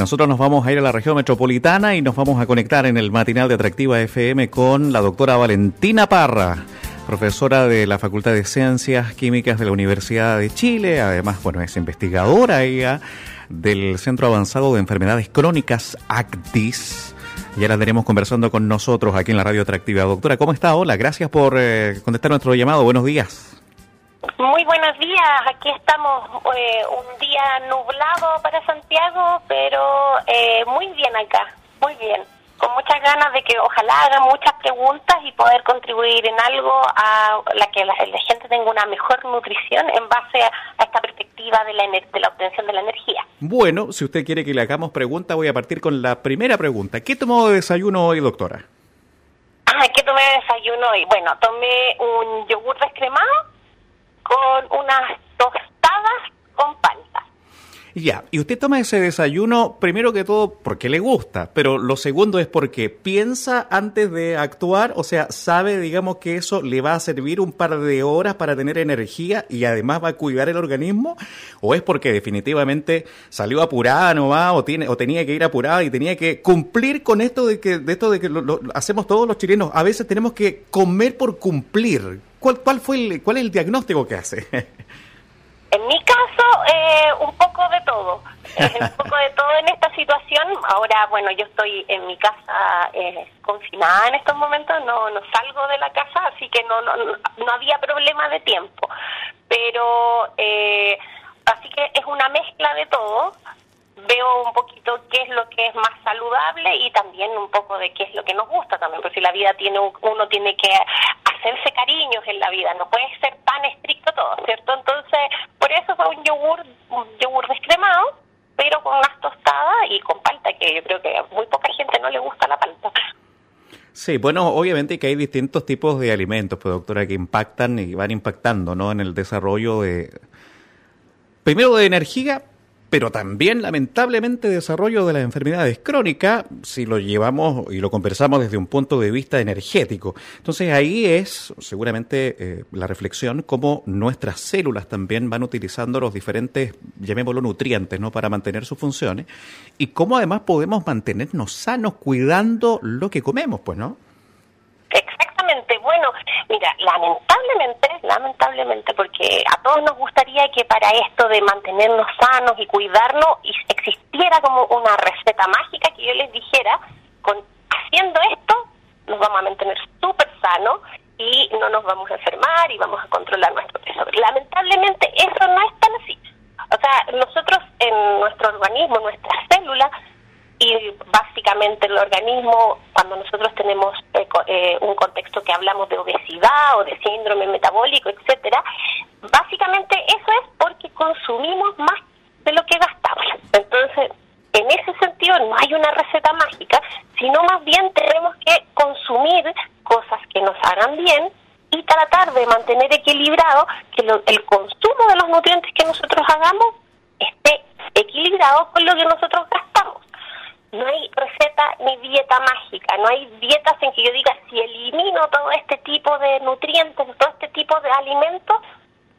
Nosotros nos vamos a ir a la región metropolitana y nos vamos a conectar en el matinal de Atractiva FM con la doctora Valentina Parra, profesora de la Facultad de Ciencias Químicas de la Universidad de Chile. Además, bueno, es investigadora ella del Centro Avanzado de Enfermedades Crónicas ACTIS. Ya la tenemos conversando con nosotros aquí en la Radio Atractiva. Doctora, ¿cómo está? Hola, gracias por eh, contestar nuestro llamado. Buenos días. Muy buenos días, aquí estamos eh, un día nublado para Santiago, pero eh, muy bien acá, muy bien, con muchas ganas de que ojalá hagan muchas preguntas y poder contribuir en algo a la que la, gente tenga una mejor nutrición en base a, esta perspectiva de la, de la obtención de la energía. Bueno, si usted quiere que le hagamos preguntas, voy a partir con la primera pregunta. ¿Qué tomó de desayuno hoy, doctora? Ah, ¿qué tomé de desayuno hoy? Bueno, tomé un yogur descremado con unas tostadas con palta. Ya, y usted toma ese desayuno primero que todo porque le gusta, pero lo segundo es porque piensa antes de actuar, o sea, sabe, digamos, que eso le va a servir un par de horas para tener energía y además va a cuidar el organismo, o es porque definitivamente salió apurada, no va, o tiene, o tenía que ir apurada y tenía que cumplir con esto de que, de esto de que lo hacemos todos los chilenos, a veces tenemos que comer por cumplir. ¿Cuál, cuál, fue el, ¿Cuál es el diagnóstico que hace? En mi caso, eh, un poco de todo. un poco de todo en esta situación. Ahora, bueno, yo estoy en mi casa eh, confinada en estos momentos, no, no salgo de la casa, así que no, no, no había problema de tiempo. Pero, eh, así que es una mezcla de todo veo un poquito qué es lo que es más saludable y también un poco de qué es lo que nos gusta también, porque si la vida tiene uno tiene que hacerse cariños en la vida, no puede ser tan estricto todo, ¿cierto? Entonces, por eso fue un yogur, un yogur descremado, pero con unas tostadas y con palta, que yo creo que a muy poca gente no le gusta la palta. Sí, bueno, obviamente que hay distintos tipos de alimentos, pues doctora, que impactan y van impactando, ¿no? En el desarrollo de, primero de energía, pero también lamentablemente desarrollo de las enfermedades crónicas si lo llevamos y lo conversamos desde un punto de vista energético. Entonces ahí es seguramente eh, la reflexión cómo nuestras células también van utilizando los diferentes, llamémoslo nutrientes, ¿no? para mantener sus funciones y cómo además podemos mantenernos sanos cuidando lo que comemos, pues, ¿no? Exactamente. Mira, lamentablemente, lamentablemente, porque a todos nos gustaría que para esto de mantenernos sanos y cuidarnos existiera como una receta mágica que yo les dijera, con haciendo esto nos vamos a mantener súper sanos y no nos vamos a enfermar y vamos a controlar nuestro peso. Lamentablemente eso no es tan así. O sea, nosotros en nuestro organismo, nuestras células, y básicamente el organismo, cuando nosotros tenemos eh, eh, un contexto que hablamos de obesidad o de síndrome metabólico, etcétera, básicamente eso es porque consumimos más de lo que gastamos. Entonces, en ese sentido no hay una receta mágica, sino más bien tenemos que consumir cosas que nos hagan bien y tratar de mantener equilibrado que el consumo de los nutrientes que nosotros hagamos esté equilibrado con lo que nosotros gastamos no hay receta ni dieta mágica, no hay dietas en que yo diga si elimino todo este tipo de nutrientes, todo este tipo de alimentos,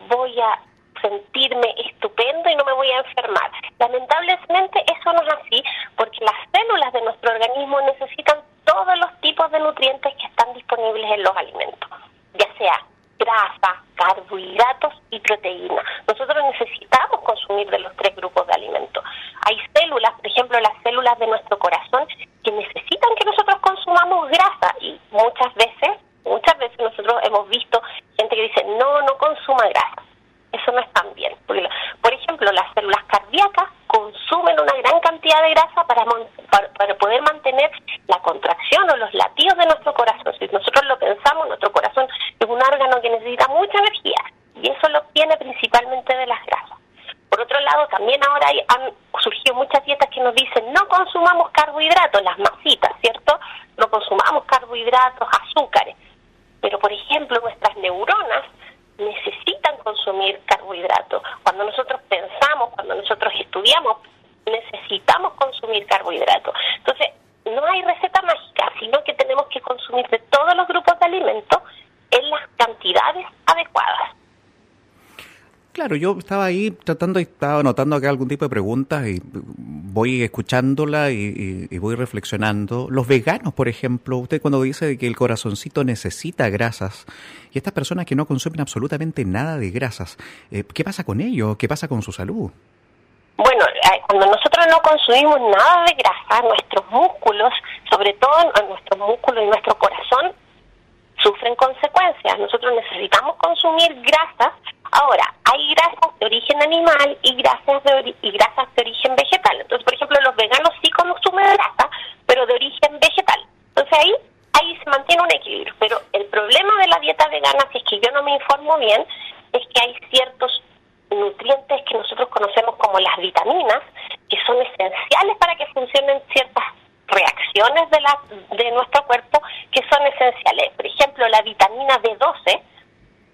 voy a sentirme estupendo y no me voy a enfermar. Lamentablemente eso no es así porque las células de nuestro organismo necesitan todos los tipos de nutrientes que están disponibles en los alimentos, ya sea grasa, carbohidratos y proteína. Nosotros necesitamos consumir de los tres grupos de alimentos. Hay células, por ejemplo, las células de nuestro corazón, que necesitan que nosotros consumamos grasa y muchas veces, muchas veces nosotros hemos visto gente que dice, no, no consuma grasa. Eso no es tan bien. por ejemplo, las células cardíacas consumen una gran cantidad de grasa para, para, poder mantener la contracción o los latidos de nuestro corazón. Si nosotros lo pensamos, nuestro corazón es un órgano que necesita mucha energía y eso lo obtiene principalmente de las grasas. Por otro lado, también ahora hay, han surgido muchas dietas que nos dicen no consumamos carbohidratos, las masitas, ¿cierto? No consumamos carbohidratos, azúcares. Pero, por ejemplo, nuestras neuronas necesitan consumir carbohidratos. Cuando nosotros pensamos, cuando nosotros estudiamos, necesitamos consumir carbohidratos. Entonces, no hay receta mágica, sino que tenemos que consumir de todos los grupos de alimentos en las cantidades adecuadas. Claro, yo estaba ahí tratando, estaba anotando acá algún tipo de preguntas y voy escuchándola y, voy reflexionando. Los veganos, por ejemplo, usted cuando dice que el corazoncito necesita grasas y estas personas que no consumen absolutamente nada de grasas, eh, ¿qué pasa con ellos? ¿Qué pasa con su salud? Bueno, eh, cuando nosotros no consumimos nada de grasa, nuestros músculos, sobre todo nuestros músculos y nuestro corazón, sufren consecuencias. Nosotros necesitamos consumir grasas. Ahora, hay grasas de origen animal y grasas de, y grasas de origen vegetal. Entonces, por ejemplo, los veganos sí consumen grasa, pero de origen vegetal. Entonces ahí ahí se mantiene un equilibrio. Pero el problema de la dieta vegana, si es que yo no me informo bien, es que hay ciertos nutrientes que nosotros conocemos como las vitaminas, que son esenciales para que funcionen ciertas reacciones de, la, de nuestro cuerpo que son esenciales. Por ejemplo, la vitamina B12,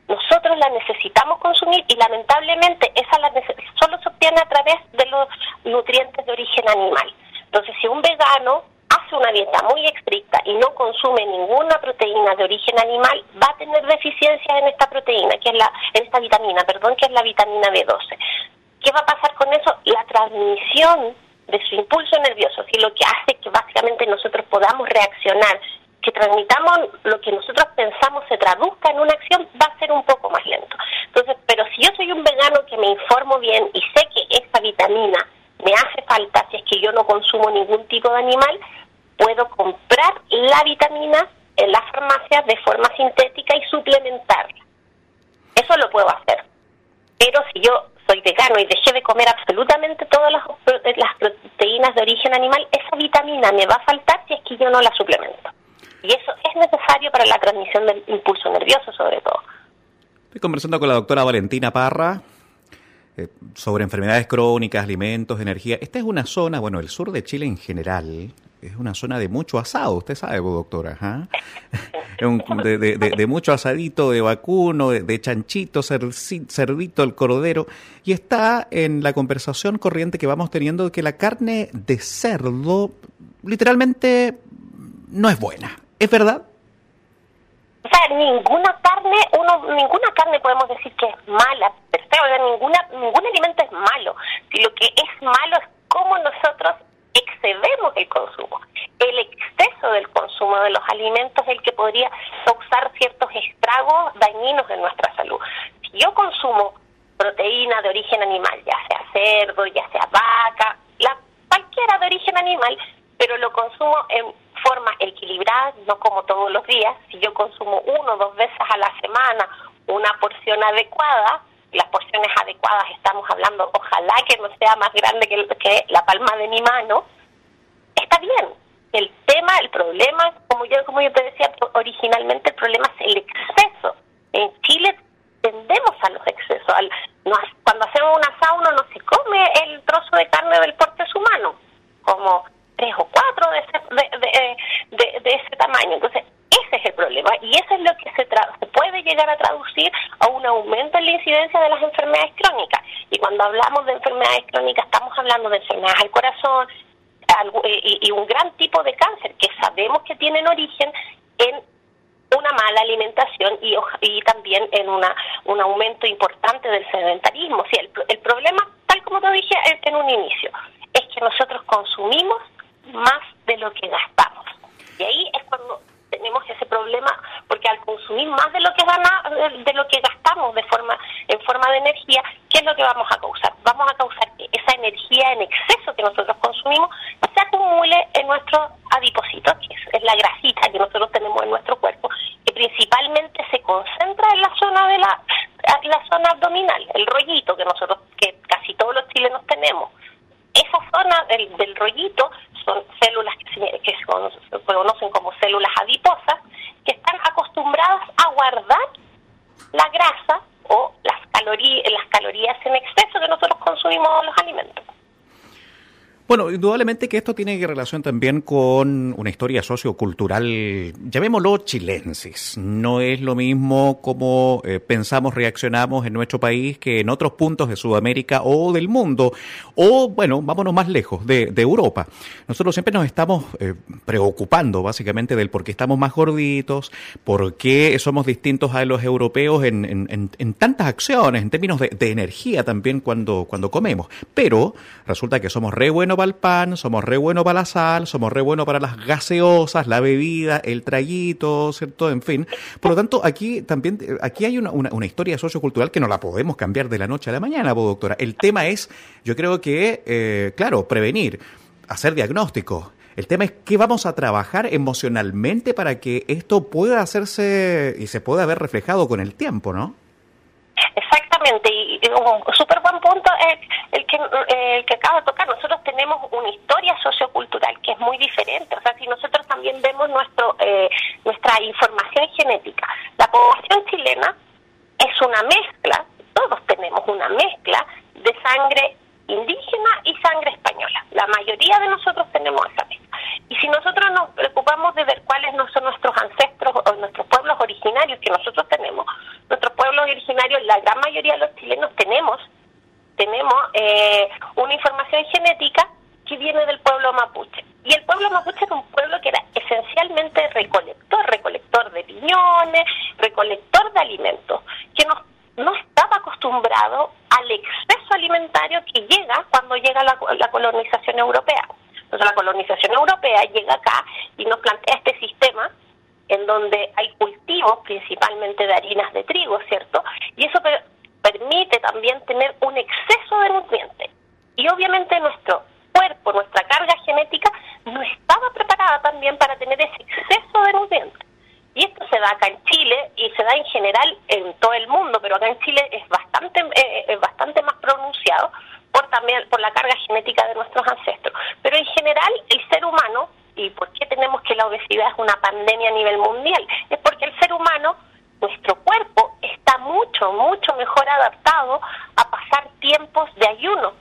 nosotros la necesitamos consumir y lamentablemente esa la solo se obtiene a través de los nutrientes de origen animal. Entonces, si un vegano hace una dieta muy estricta y no consume ninguna proteína de origen animal, va a tener deficiencia en esta proteína, que es la, en esta vitamina, perdón, que es la vitamina B12. ¿Qué va a pasar con eso? La transmisión de su impulso nervioso, y lo que hace que básicamente nosotros podamos reaccionar, que transmitamos lo que nosotros pensamos se traduzca en una acción, va a ser un poco más lento. Entonces, pero si yo soy un vegano que me informo bien y sé que esta vitamina me hace falta si es que yo no consumo ningún tipo de animal, puedo comprar la vitamina en la farmacia de forma sintética y suplementarla. Eso lo puedo hacer. Pero si yo soy vegano y dejé de comer absolutamente todas las, proteínas de origen animal, esa vitamina me va a faltar si es que yo no la suplemento. Y eso es necesario para la transmisión del impulso nervioso, sobre todo. Estoy conversando con la doctora Valentina Parra eh, sobre enfermedades crónicas, alimentos, energía. Esta es una zona, bueno, el sur de Chile en general, es una zona de mucho asado, usted sabe, doctora. ¿ah? de, de, mucho asadito, de vacuno, de, chanchito, cerdito, el cordero. Y está en la conversación corriente que vamos teniendo que la carne de cerdo literalmente no es buena. ¿Es verdad? O sea, ninguna carne, uno, ninguna carne podemos decir que es mala, pero ninguna, ningún alimento es malo. Si lo que es malo es cómo nosotros excedemos el consumo. El exceso del consumo de los alimentos es el que podría causar ciertos estragos dañinos en nuestra salud. Si yo consumo proteína de origen animal, ya sea cerdo, ya sea vaca, la, cualquiera de origen animal, pero lo consumo en forma equilibrada, no como todos los días. Si yo consumo uno o dos veces a la semana una porción adecuada, las porciones adecuadas estamos hablando, ojalá que no sea más grande que, que la palma de mi mano, está bien. El tema, el problema, como yo, como yo te decía originalmente, el problema es el exceso. En Chile tendemos a los excesos. Al, cuando hacemos un asado no se come el trozo de carne del porte humano, como tres o cuatro de ese, de, de ese tamaño. Entonces, ese es el problema y eso es lo que se, se puede llegar a traducir a un aumento en la incidencia de las enfermedades crónicas. Y cuando hablamos de enfermedades crónicas estamos hablando de enfermedades al corazón y, un gran tipo de cáncer que sabemos que tienen origen en una mala alimentación y, y también en una, un aumento importante del sedentarismo. Sí, el, el problema, tal como te dije en un inicio, es que nosotros consumimos más de lo que gastamos. Y ahí es cuando tenemos ese problema porque al consumir más de lo que gana, de lo que gastamos de forma en forma de energía, ¿qué es lo que vamos a causar? Vamos a causar que esa energía en exceso que nosotros consumimos se acumule en nuestro adipocito, que es, la grasita que nosotros tenemos en nuestro cuerpo, que principalmente se concentra en la zona de la, la zona abdominal, el rollito que nosotros que casi todos los chilenos tenemos. Esa zona del, del rollito son células que se, que se conocen como células adiposas, que están acostumbradas a guardar la grasa o las calorías, las calorías en exceso que nosotros consumimos los alimentos. Bueno, indudablemente que esto tiene relación también con una historia sociocultural, llamémoslo chilensis. No es lo mismo como eh, pensamos, reaccionamos en nuestro país que en otros puntos de Sudamérica o del mundo, o bueno, vámonos más lejos, de, Europa. Nosotros siempre nos estamos eh, preocupando básicamente del por qué estamos más gorditos, por qué somos distintos a los europeos en, tantas acciones, en términos de, de, energía también cuando, cuando comemos. Pero resulta que somos re buenos para el pan, somos re buenos para la sal, somos re buenos para las gaseosas, la bebida, el traguito, ¿cierto? En fin. Por lo tanto, aquí también, aquí hay una, una, historia sociocultural que no la podemos cambiar de la noche a la mañana, doctora. El tema es, yo creo que, eh, claro, prevenir, hacer diagnóstico. El tema es qué vamos a trabajar emocionalmente para que esto pueda hacerse y se pueda ver reflejado con el tiempo, ¿no? Exactamente, y, un súper buen punto es el que, el que acaba de tocar. Nosotros tenemos una historia sociocultural que es muy diferente. O sea, si nosotros también vemos nuestro eh, nuestra información genética, la población chilena es una mezcla, todos tenemos una mezcla de sangre indígena y sangre española. La mayoría de nosotros tenemos esa mezcla. Y si nosotros nos preocupamos de ver cuáles no son nuestros ancestros o nuestros originarios que nosotros tenemos, nuestros pueblos originarios, la gran mayoría de los chilenos tenemos tenemos eh, una información genética que viene del pueblo mapuche. Y el pueblo mapuche es un pueblo que era esencialmente recolector, recolector de piñones, recolector de alimentos, que no, no estaba acostumbrado al exceso alimentario que llega cuando llega la, la colonización europea. Entonces la colonización europea llega acá y nos plantea este sistema en donde hay principalmente de harinas de trigo, ¿cierto? Y eso permite también tener un exceso de nutrientes. Y obviamente nuestro cuerpo, nuestra carga genética, no estaba preparada también para tener ese exceso de nutrientes. Y esto se da acá en Chile y se da en general en todo el mundo, pero acá en Chile es bastante, eh, es bastante más pronunciado por también por la carga genética de nuestros ancestros. Pero en general el ser humano, y por qué tenemos que la obesidad es una pandemia a nivel mundial, porque el ser humano, nuestro cuerpo está mucho, mucho mejor adaptado a pasar tiempos de ayuno.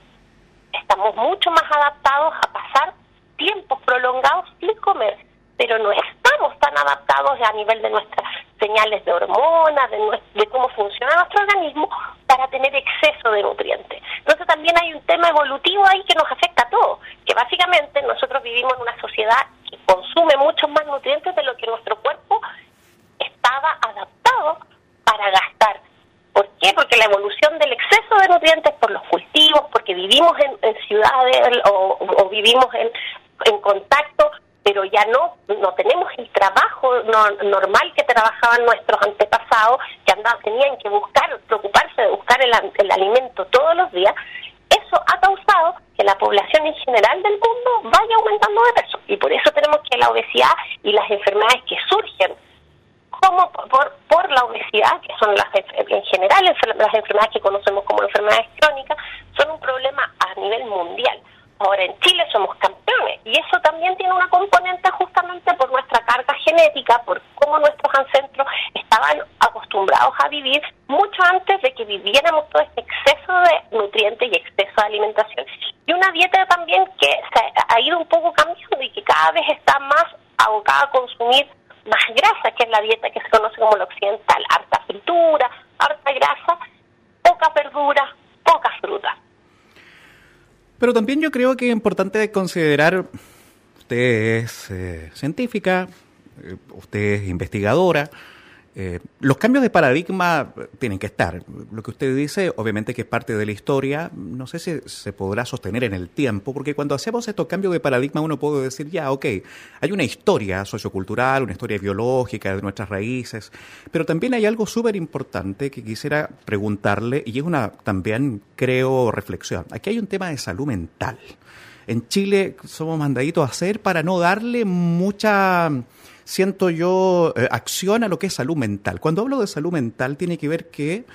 Estamos mucho más adaptados a pasar tiempos prolongados sin comer, pero no estamos tan adaptados a nivel de nuestras señales de hormonas, de, de cómo funciona nuestro organismo para tener exceso de nutrientes. Entonces también hay un tema evolutivo ahí que nos afecta a todos, que básicamente nosotros vivimos en una sociedad que consume muchos más nutrientes de lo que nuestro cuerpo estaba adaptado para gastar. ¿Por qué? Porque la evolución del exceso de nutrientes por los cultivos, porque vivimos en, ciudades o, vivimos en, contacto pero ya no no tenemos el trabajo normal que trabajaban nuestros antepasados, que andaban, tenían que buscar, preocuparse de buscar el, el, alimento todos los días, eso ha causado que la población en general del mundo vaya aumentando de peso. Y por eso tenemos que la obesidad y las enfermedades que surgen como por, por la obesidad, que son las en general las enfermedades que conocemos como enfermedades crónicas, son un problema a nivel mundial. Ahora en Chile somos campeones y eso también tiene una componente justamente por nuestra carga genética, por cómo nuestros ancestros estaban acostumbrados a vivir mucho antes de que viviéramos todo este exceso de nutrientes y exceso de alimentación. Y una dieta también que se ha ido un poco cambiando y que cada vez está más abocada a consumir más grasa, que es la dieta que se conoce como la occidental, harta fritura, harta grasa, poca verdura, poca fruta. Pero también yo creo que es importante considerar, usted es eh, científica, eh, usted es investigadora, eh, los cambios de paradigma tienen que estar. Lo que usted dice, obviamente que es parte de la historia, no sé si se podrá sostener en el tiempo, porque cuando hacemos estos cambios de paradigma uno puede decir, ya, ok, hay una historia sociocultural, una historia biológica de nuestras raíces, pero también hay algo súper importante que quisiera preguntarle, y es una también, creo, reflexión. Aquí hay un tema de salud mental. En Chile somos mandaditos a hacer para no darle mucha siento yo, eh, acción a lo que es salud mental. Cuando hablo de salud mental tiene que ver que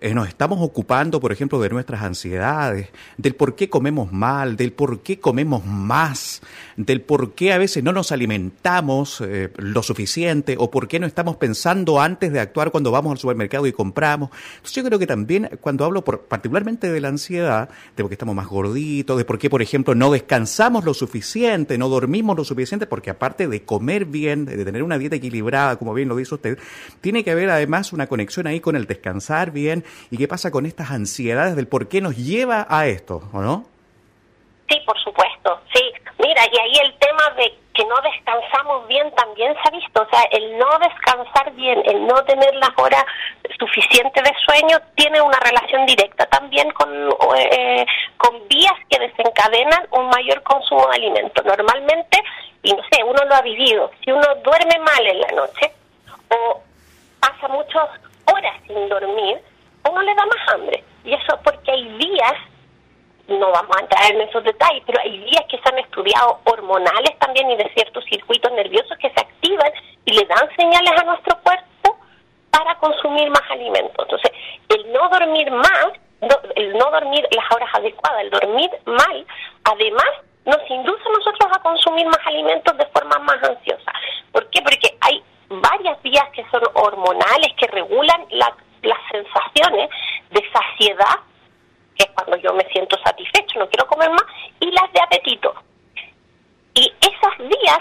eh, nos estamos ocupando, por ejemplo, de nuestras ansiedades, del por qué comemos mal, del por qué comemos más, del por qué a veces no nos alimentamos eh, lo suficiente o por qué no estamos pensando antes de actuar cuando vamos al supermercado y compramos. Entonces yo creo que también cuando hablo por, particularmente de la ansiedad, de por qué estamos más gorditos, de por qué, por ejemplo, no descansamos lo suficiente, no dormimos lo suficiente, porque aparte de comer bien, de tener una dieta equilibrada, como bien lo dice usted, tiene que haber además una conexión ahí con el descansar bien y qué pasa con estas ansiedades del por qué nos lleva a esto, ¿o no? Sí, por supuesto, sí. Mira, y ahí el tema de que no descansamos bien también se ha visto, o sea, el no descansar bien, el no tener las horas suficientes de sueño tiene una relación directa también con, eh, con vías que desencadenan un mayor consumo de alimentos. Normalmente, y no sé, uno lo ha vivido, si uno duerme mal en la noche o pasa muchas horas sin dormir, uno le da más hambre. Y eso porque hay días, no vamos a entrar en esos detalles, pero hay días que se han estudiado hormonales también y de ciertos circuitos nerviosos que se activan y le dan señales a nuestro cuerpo para consumir más alimentos. Entonces, el no dormir más, el no dormir las horas adecuadas, el dormir mal, además nos induce a nosotros a consumir más alimentos de forma más ansiosa. ¿Por qué? Porque hay varias vías que son hormonales que regulan la las sensaciones de saciedad, que es cuando yo me siento satisfecho, no quiero comer más, y las de apetito. Y esas vías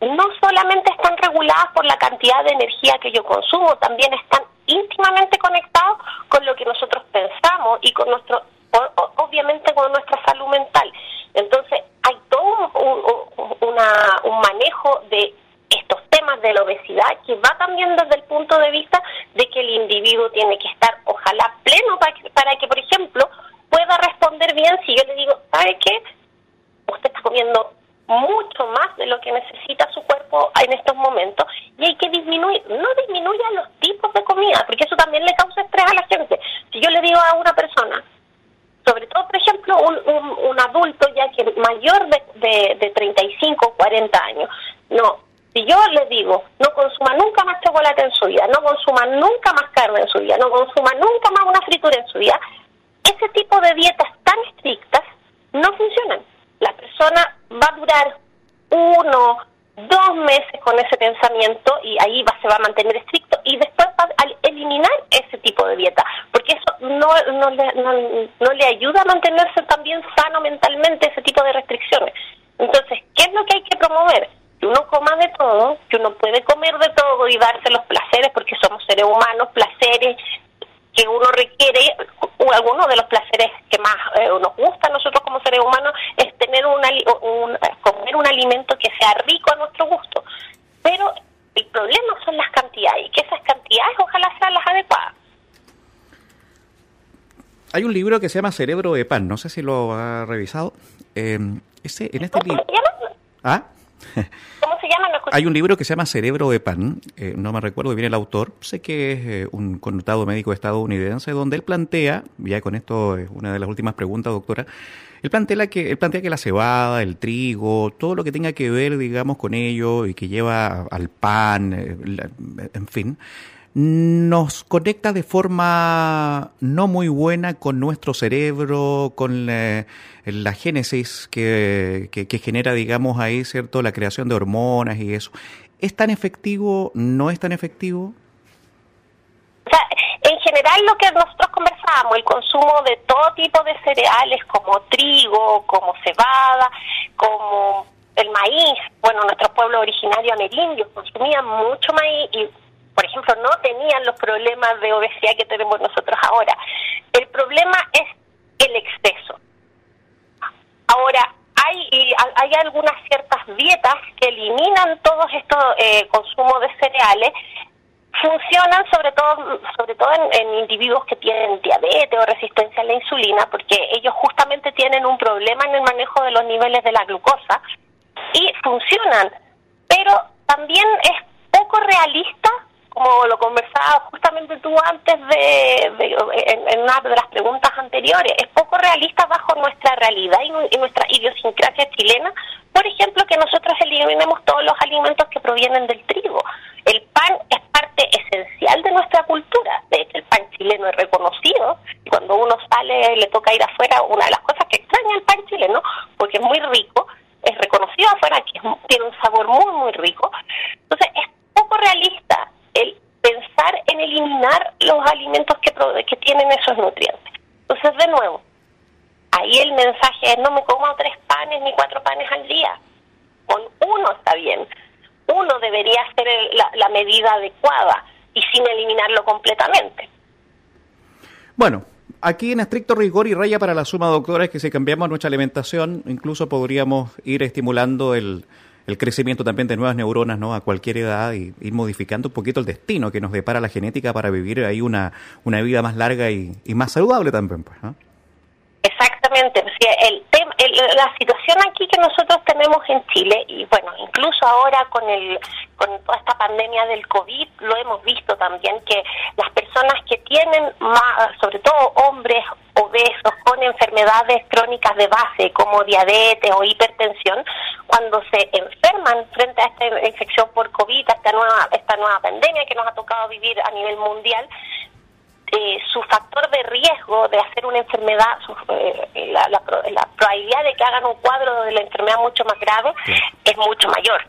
no solamente están reguladas por la cantidad de energía que yo consumo, también están íntimamente conectados con lo que nosotros pensamos y con nuestro, obviamente con nuestra salud mental. Entonces, hay todo un, un manejo de estos temas de la obesidad que va también desde el punto de vista de que el individuo tiene que estar ojalá pleno para que, para que por ejemplo pueda responder bien si yo le digo sabe qué usted está comiendo mucho más de lo que necesita su cuerpo en estos momentos y hay que disminuir no disminuya los tipos de comida porque eso también le causa estrés a la gente si yo le digo a una persona sobre todo, por ejemplo, un, un, adulto ya que mayor de, de, de 35 o 40 años, no, si yo les digo, no consuma nunca más chocolate en su vida, no consuma nunca más carne en su vida, no consuma nunca más una fritura en su vida, ese tipo de dietas tan estrictas no funcionan. La persona va a durar uno, dos meses con ese pensamiento y ahí va, se va a mantener estricto y después va a eliminar ese tipo de dieta, porque eso no, no, le, no, no le ayuda a mantenerse también sano mentalmente ese tipo de restricciones. Entonces, ¿qué es lo que hay que promover? que uno coma de todo, que uno puede comer de todo y darse los placeres, porque somos seres humanos, placeres que uno requiere, algunos de los placeres que más eh, nos gusta a nosotros como seres humanos es tener un, comer un alimento que sea rico a nuestro gusto. Pero el problema son las cantidades y que esas cantidades ojalá sean las adecuadas. Hay un libro que se llama Cerebro de Pan, no sé si lo ha revisado. Eh, ese, en este libro... ¿Ah? Hay un libro que se llama Cerebro de Pan, eh, no me recuerdo bien el autor, sé que es eh, un connotado médico estadounidense, donde él plantea, ya con esto es una de las últimas preguntas, doctora, él plantea, que, él plantea que la cebada, el trigo, todo lo que tenga que ver, digamos, con ello y que lleva al pan, eh, en fin, nos conecta de forma no muy buena con nuestro cerebro, con la, génesis que, que, genera, digamos, ahí, ¿cierto?, la creación de hormonas y eso. ¿Es tan efectivo? ¿No es tan efectivo? En general lo que nosotros conversábamos, el consumo de todo tipo de cereales como trigo, como cebada, como el maíz, bueno, nuestro pueblo originario amerindio consumía mucho maíz y por ejemplo, no tenían los problemas de obesidad que tenemos nosotros ahora. El problema es el exceso. Ahora, hay, hay algunas ciertas dietas que eliminan todos estos eh, consumos de cereales funcionan sobre todo sobre todo en, en, individuos que tienen diabetes o resistencia a la insulina porque ellos justamente tienen un problema en el manejo de los niveles de la glucosa y funcionan pero también es poco realista como lo conversaba justamente tú antes de, en, una de las preguntas anteriores, es poco realista bajo nuestra realidad y, nuestra idiosincrasia chilena, por ejemplo, que nosotros eliminemos todos los alimentos que provienen del trigo. El pan es parte esencial de nuestra cultura, de hecho el pan chileno es reconocido sale, le toca ir afuera, una de las cosas que extraña el pan chileno, porque es muy rico, es reconocido afuera que tiene un sabor muy, muy rico. Entonces, es poco realista el pensar en eliminar los alimentos que, tienen esos nutrientes. Entonces, de nuevo, ahí el mensaje es no me como tres panes ni cuatro panes al día. Con uno está bien. Uno debería ser la medida adecuada y sin eliminarlo completamente. Bueno, aquí en estricto rigor y raya para la suma, doctora, es que si cambiamos nuestra alimentación, incluso podríamos ir estimulando el, crecimiento también de nuevas neuronas ¿no? a cualquier edad y ir modificando un poquito el destino que nos depara la genética para vivir ahí una, una vida más larga y, más saludable también. Pues, Exactamente. el, la situación aquí que nosotros tenemos en Chile, y bueno, incluso ahora con, el, con toda esta pandemia del COVID, lo hemos visto también que las personas que tienen, más, sobre todo hombres obesos con enfermedades crónicas de base como diabetes o hipertensión, cuando se enferman frente a esta infección por COVID, a esta nueva, esta nueva pandemia que nos ha tocado vivir a nivel mundial, eh, su factor de riesgo de hacer una enfermedad, eh, la, probabilidad de que hagan un cuadro de la enfermedad mucho más grave es mucho mayor.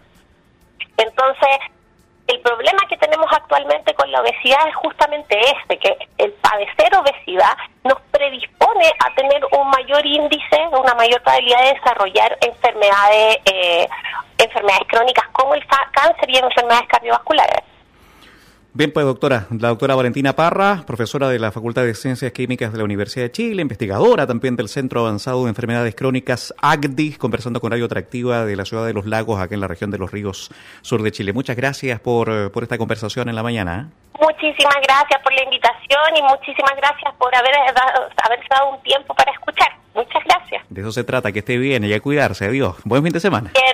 Entonces, el problema que tenemos actualmente con la obesidad es justamente este, que el padecer obesidad nos predispone a tener un mayor índice, una mayor probabilidad de desarrollar enfermedades, eh, enfermedades crónicas como el cáncer y enfermedades cardiovasculares. Bien, pues doctora, la doctora Valentina Parra, profesora de la Facultad de Ciencias Químicas de la Universidad de Chile, investigadora también del Centro Avanzado de Enfermedades Crónicas ACDI, conversando con Radio Atractiva de la Ciudad de los Lagos, acá en la región de los ríos sur de Chile. Muchas gracias por, eh, por esta conversación en la mañana. ¿eh? Muchísimas gracias por la invitación y muchísimas gracias por haber dado, haber dado un tiempo para escuchar. Muchas gracias. De eso se trata, que esté bien y a cuidarse. Adiós. Buen fin de semana. Bien.